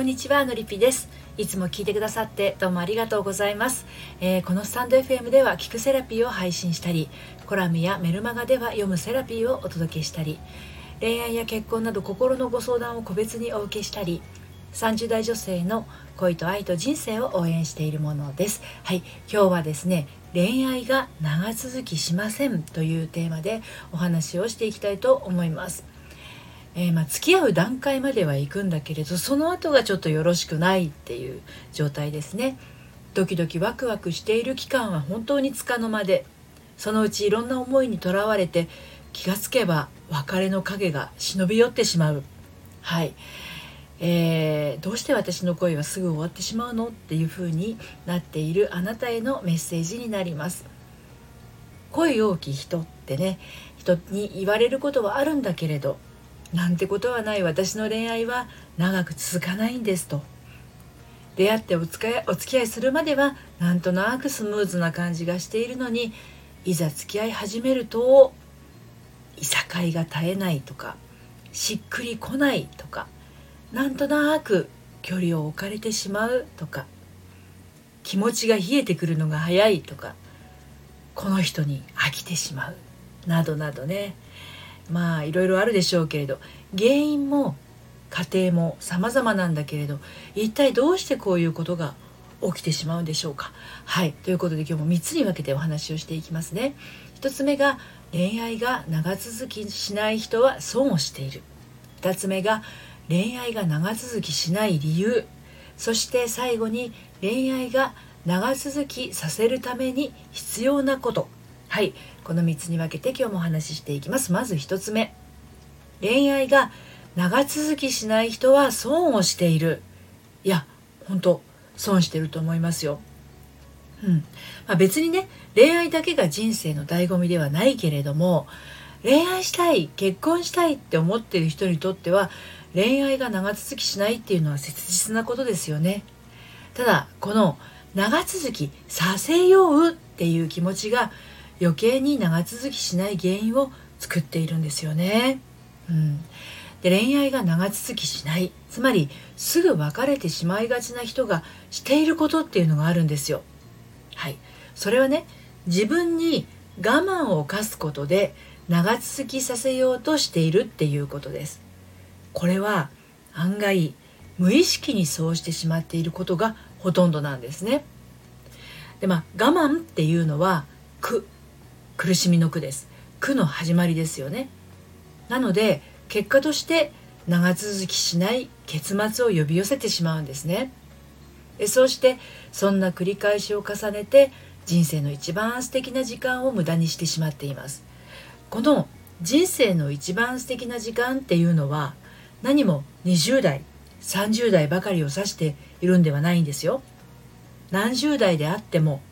こんにちはのりぴです。いつも聞いてくださってどうもありがとうございます、えー、このスタンド FM では聞くセラピーを配信したりコラムやメルマガでは読むセラピーをお届けしたり恋愛や結婚など心のご相談を個別にお受けしたり30代女性の恋と愛と人生を応援しているものです。はい今日はですね恋愛が長続きしませんというテーマでお話をしていきたいと思います。えー、まあ、付き合う段階までは行くんだけれどその後がちょっとよろしくないっていう状態ですね。ドキドキワクワクしている期間は本当につかの間でそのうちいろんな思いにとらわれて気がつけば別れの影が忍び寄ってしまう。はい、えー、どうして私の恋はすぐ終わってしまうのっていう風になっているあなたへのメッセージになります。恋多き人ってね人に言われることはあるんだけれどなんてことはない。私の恋愛は長く続かないんですと。出会ってお付き合いするまではなんとなくスムーズな感じがしているのにいざ付き合い始めるといさかいが絶えないとかしっくりこないとかなんとなく距離を置かれてしまうとか気持ちが冷えてくるのが早いとかこの人に飽きてしまう。などなどね。まあいろいろあるでしょうけれど原因も家庭も様々なんだけれど一体どうしてこういうことが起きてしまうんでしょうか。はい。ということで今日も3つに分けてお話をしていきますね。1つ目が恋愛が長続きしない人は損をしている。2つ目が恋愛が長続きしない理由。そして最後に恋愛が長続きさせるために必要なこと。はいこの3つに分けて今日もお話ししていきます。まず1つ目。恋愛が長続きしない人は損をしている。いや本当損してると思いますよ。うん。まあ、別にね恋愛だけが人生の醍醐味ではないけれども恋愛したい結婚したいって思ってる人にとっては恋愛が長続きしないっていうのは切実なことですよね。ただこの長続きさせようっていう気持ちが余計に長続きしない原因を作っているんですよね。うん、で恋愛が長続きしないつまりすぐ別れてしまいがちな人がしていることっていうのがあるんですよ。はい、それはね自分に我慢を課すことで長続きさせようとしているっていうことです。これは案外無意識にそうしてしまっていることがほとんどなんですね。でまあ我慢っていうのは苦苦しみの苦です。苦の始まりですよね。なので結果として長続きしない結末を呼び寄せてしまうんですね。そうしてそんな繰り返しを重ねて人生の一番素敵な時間を無駄にしてしまっています。この人生の一番素敵な時間っていうのは何も20代30代ばかりを指しているんではないんですよ。何十代であっても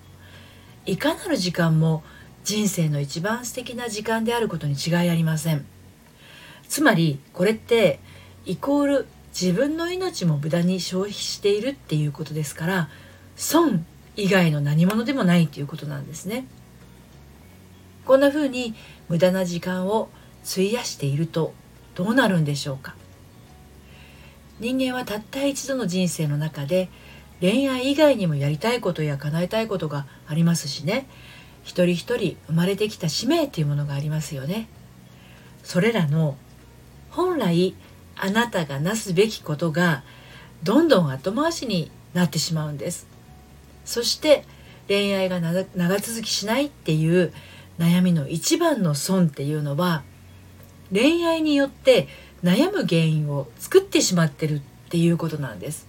いかなる時間も人生の一番素敵な時間であることに違いありません。つまりこれってイコール自分の命も無駄に消費しているっていうことですから損以外の何者でもないということなんですね。こんな風に無駄な時間を費やしているとどうなるんでしょうか。人間はたった一度の人生の中で恋愛以外にもやりたいことや叶えたいことがありますしね。一人一人生まれてきた使命っていうものがありますよね。それらの本来あなたがなすべきことがどんどん後回しになってしまうんです。そして恋愛が長続きしないっていう悩みの一番の損っていうのは恋愛によって悩む原因を作ってしまってるっていうことなんです。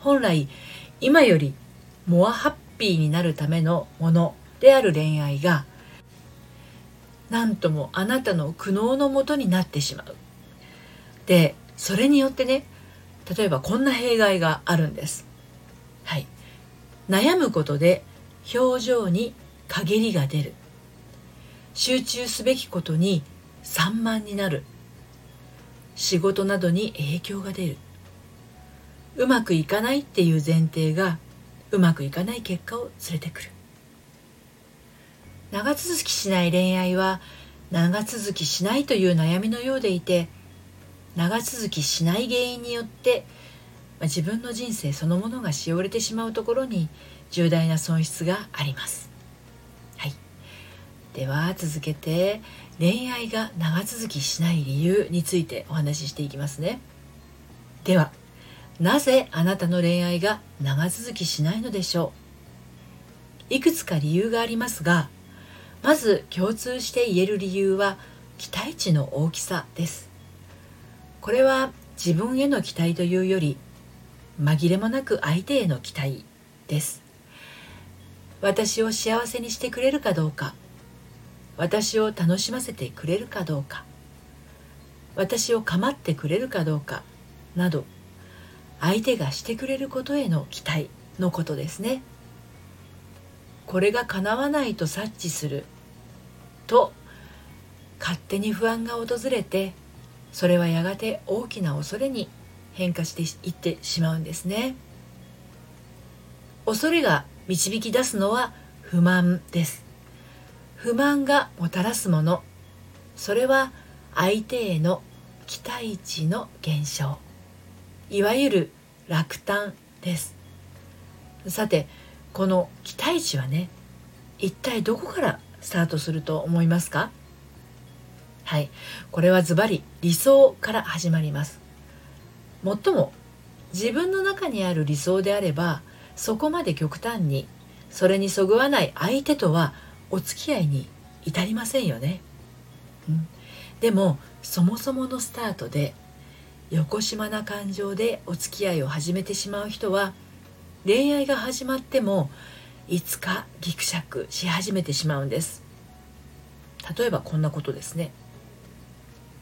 本来今よりモアハッピーになるためのものである恋愛がなんともあなたの苦悩のもとになってしまう。でそれによってね例えばこんな弊害があるんです。はい、悩むことで表情に陰りが出る集中すべきことに散漫になる仕事などに影響が出るうまくいかないっていう前提がうまくいかない結果を連れてくる長続きしない恋愛は長続きしないという悩みのようでいて長続きしない原因によってま自分の人生そのものがしおれてしまうところに重大な損失があります。はい、では続けて恋愛が長続きしない理由についてお話ししていきますね。ではなぜあなたの恋愛が長続きしないのでしょう？いくつか理由がありますがまず共通して言える理由は期待値の大きさです。これは自分への期待というより紛れもなく相手への期待です。私を幸せにしてくれるかどうか私を楽しませてくれるかどうか私を構ってくれるかどうかなど相手がしてくれることへの期待のことですね。これが叶わないと察知すると勝手に不安が訪れてそれはやがて大きな恐れに変化していってしまうんですね。恐れが導き出すのは不満です。不満がもたらすもの。それは相手への期待値の減少。いわゆる落胆です。さてこの期待値はね一体どこからスタートすると思いますか？はい。これはズバリ理想から始まります。もっとも自分の中にある理想であればそこまで極端にそれにそぐわない相手とはお付き合いに至りませんよね、うん、でもそもそものスタートで横島な感情でお付き合いを始めてしまう人は恋愛が始まってもいつかギクシャクし始めてしまうんです。例えばこんなことですね。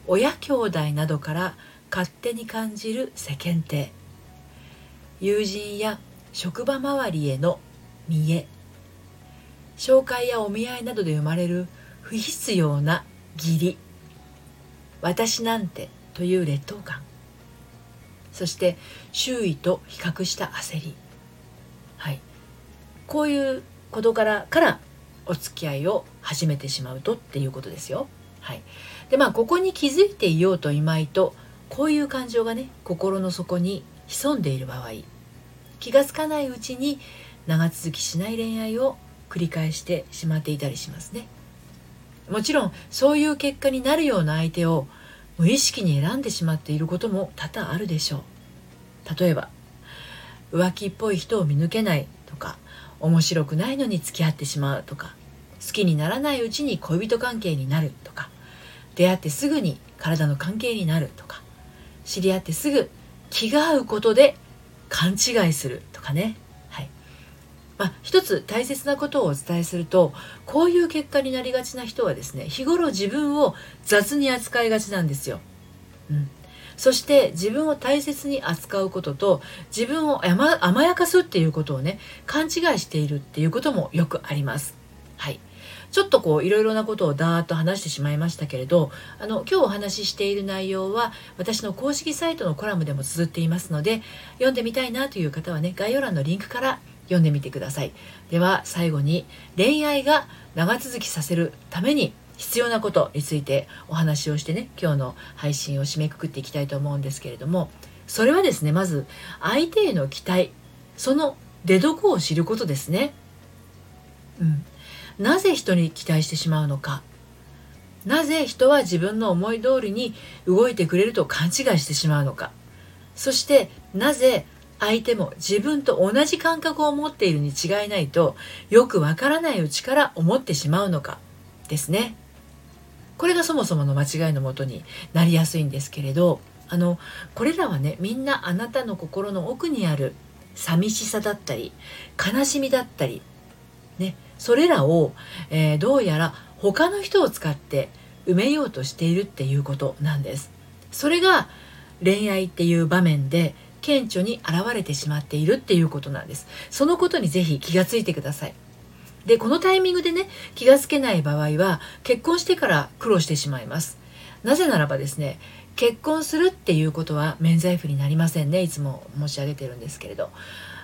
親兄弟などから勝手に感じる世間体。友人や職場周りへの見栄紹介やお見合いなどで生まれる不必要な義理。私なんてという劣等感。そして周囲と比較した焦りはいこういう事柄からお付き合いを始めてしまうとっていうことですよ。はい、でまあここに気づいていようといまいとこういう感情がね心の底に潜んでいる場合気が付かないうちに長続きしない恋愛を繰り返してしまっていたりしますね。もちろんそういう結果になるような相手を無意識に選んでしまっていることも多々あるでしょう例えば浮気っぽい人を見抜けないとか面白くないのに付き合ってしまうとか好きにならないうちに恋人関係になるとか出会ってすぐに体の関係になるとか知り合ってすぐ気が合うことで勘違いするとかね。はい。まあ、一つ大切なことをお伝えするとこういう結果になりがちな人はですね日頃自分を雑に扱いがちなんですよ。うん、そして自分を大切に扱うことと自分を甘やかすっていうことをね勘違いしているっていうこともよくあります。はいちょっとこういろいろなことをダーッと話してしまいましたけれどあの今日お話ししている内容は私の公式サイトのコラムでも綴っていますので読んでみたいなという方はね概要欄のリンクから読んでみてくださいでは最後に恋愛が長続きさせるために必要なことについてお話をしてね今日の配信を締めくくっていきたいと思うんですけれどもそれはですねまず相手への期待その出どこを知ることですね、うん、なぜ人に期待してしまうのか。なぜ人は自分の思い通りに動いてくれると勘違いしてしまうのか。そしてなぜ相手も自分と同じ感覚を持っているに違いないとよくわからないうちから思ってしまうのかですね。これがそもそもの間違いのもとになりやすいんですけれどあのこれらはねみんなあなたの心の奥にある寂しさだったり悲しみだったりねそれらを、えー、どうやら他の人を使って埋めようとしているっていうことなんです。それが恋愛っていう場面で顕著に現れてしまっているっていうことなんですそのことにぜひ気がついてくださいでこのタイミングでね気がつけない場合は結婚してから苦労してしまいます。なぜならばですね結婚するっていうことは免罪符になりませんね。いつも申し上げてるんですけれど。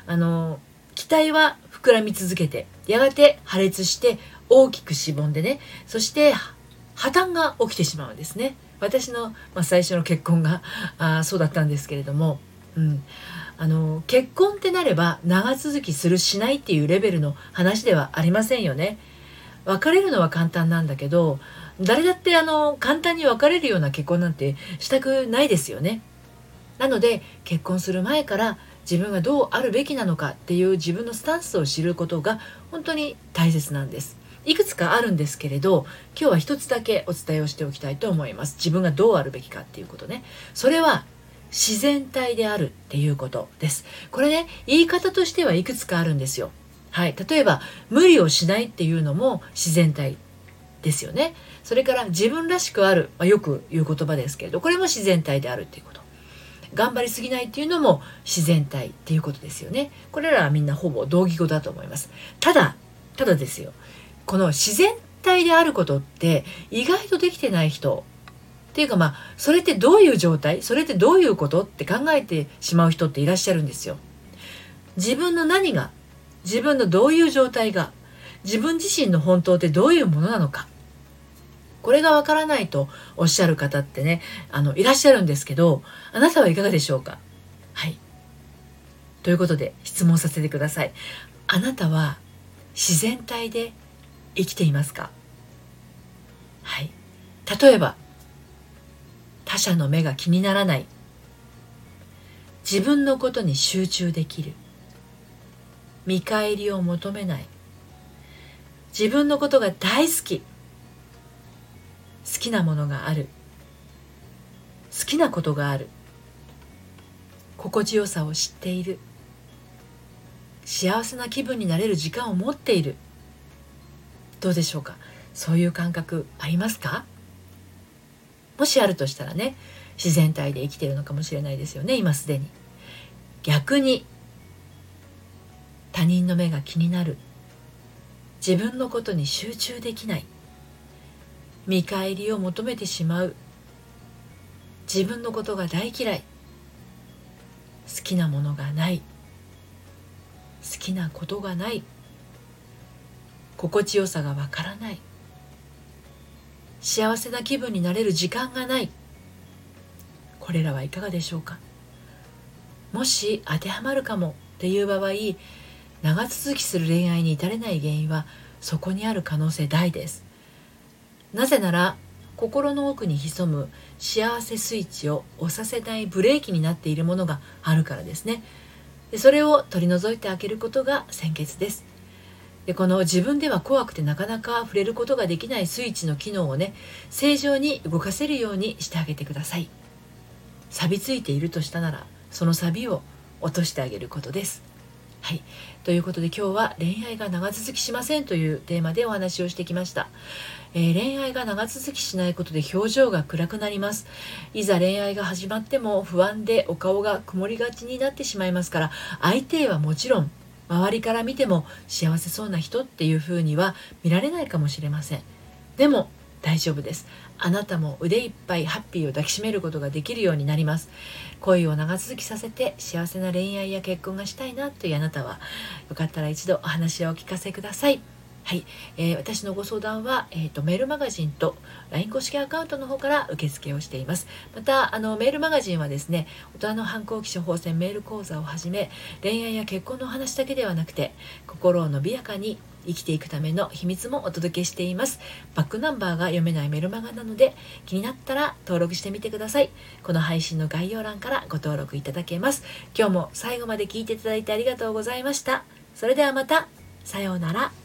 あの期待は膨らみ続けてやがて破裂して大きくしぼんでねそして破綻が起きてしまうんですね。私の、まあ、最初の結婚があそうだったんですけれどもうん。あの結婚ってなれば長続きするしないっていうレベルの話ではありませんよね。別れるのは簡単なんだけど誰だってあの簡単に別れるような結婚なんてしたくないですよね。なので結婚する前から自分がどうあるべきなのかっていう自分のスタンスを知ることが本当に大切なんです。いくつかあるんですけれど今日は一つだけお伝えをしておきたいと思います。自分がどうあるべきかっていうことね。それは自然体であるっていうことです。これね言い方としてはいくつかあるんですよ。はい。例えば無理をしないっていうのも自然体ですよね。それから自分らしくある、まあ、よく言う言葉ですけれどこれも自然体であるっていうこと。頑張りすぎないっていうのも自然体っていうことですよね。これらはみんなほぼ同義語だと思います。ただただですよ。この自然体であることって意外とできてない人っていうかまあそれってどういう状態？それってどういうこと？って考えてしまう人っていらっしゃるんですよ。自分の何が？自分のどういう状態が？自分自身の本当ってどういうものなのか？これがわからないとおっしゃる方ってねあのいらっしゃるんですけどあなたはいかがでしょうか？はい。ということで質問させてください。あなたは自然体で生きていますか？はい。例えば他者の目が気にならない。自分のことに集中できる。見返りを求めない。自分のことが大好き。好きなものがある。好きなことがある。心地よさを知っている。幸せな気分になれる時間を持っている。どうでしょうか？そういう感覚ありますか？もしあるとしたらね自然体で生きてるのかもしれないですよね今すでに。逆に他人の目が気になる。自分のことに集中できない。見返りを求めてしまう。自分のことが大嫌い。好きなものがない。好きなことがない。心地よさがわからない。幸せな気分になれる時間がない。これらはいかがでしょうか？もし当てはまるかもっていう場合長続きする恋愛に至れない原因はそこにある可能性大です。なぜなら心の奥に潜む幸せスイッチを押させないブレーキになっているものがあるからですね。でそれを取り除いてあげることが先決です。でこの自分では怖くてなかなか触れることができないスイッチの機能をね正常に動かせるようにしてあげてください。錆びついているとしたならその錆を落としてあげることです。はい。ということで今日は恋愛が長続きしませんというテーマでお話をしてきました、えー、恋愛が長続きしないことで表情が暗くなります。いざ恋愛が始まっても不安でお顔が曇りがちになってしまいますから相手はもちろん周りから見ても幸せそうな人っていう風には見られないかもしれません。でも大丈夫です。あなたも腕いっぱいハッピーを抱きしめることができるようになります。恋を長続きさせて幸せな恋愛や結婚がしたいなというあなたはよかったら一度お話をお聞かせください。はい、えー、私のご相談は、えーと、メールマガジンと LINE 公式アカウントの方から受付をしています。またあのメールマガジンはですね大人の反抗期処方箋メール講座をはじめ恋愛や結婚の話だけではなくて心を伸びやかに生きていくための秘密もお届けしています。バックナンバーが読めないメルマガなので気になったら登録してみてください。この配信の概要欄からご登録いただけます。今日も最後まで聞いていただいてありがとうございました。それではまた。さようなら。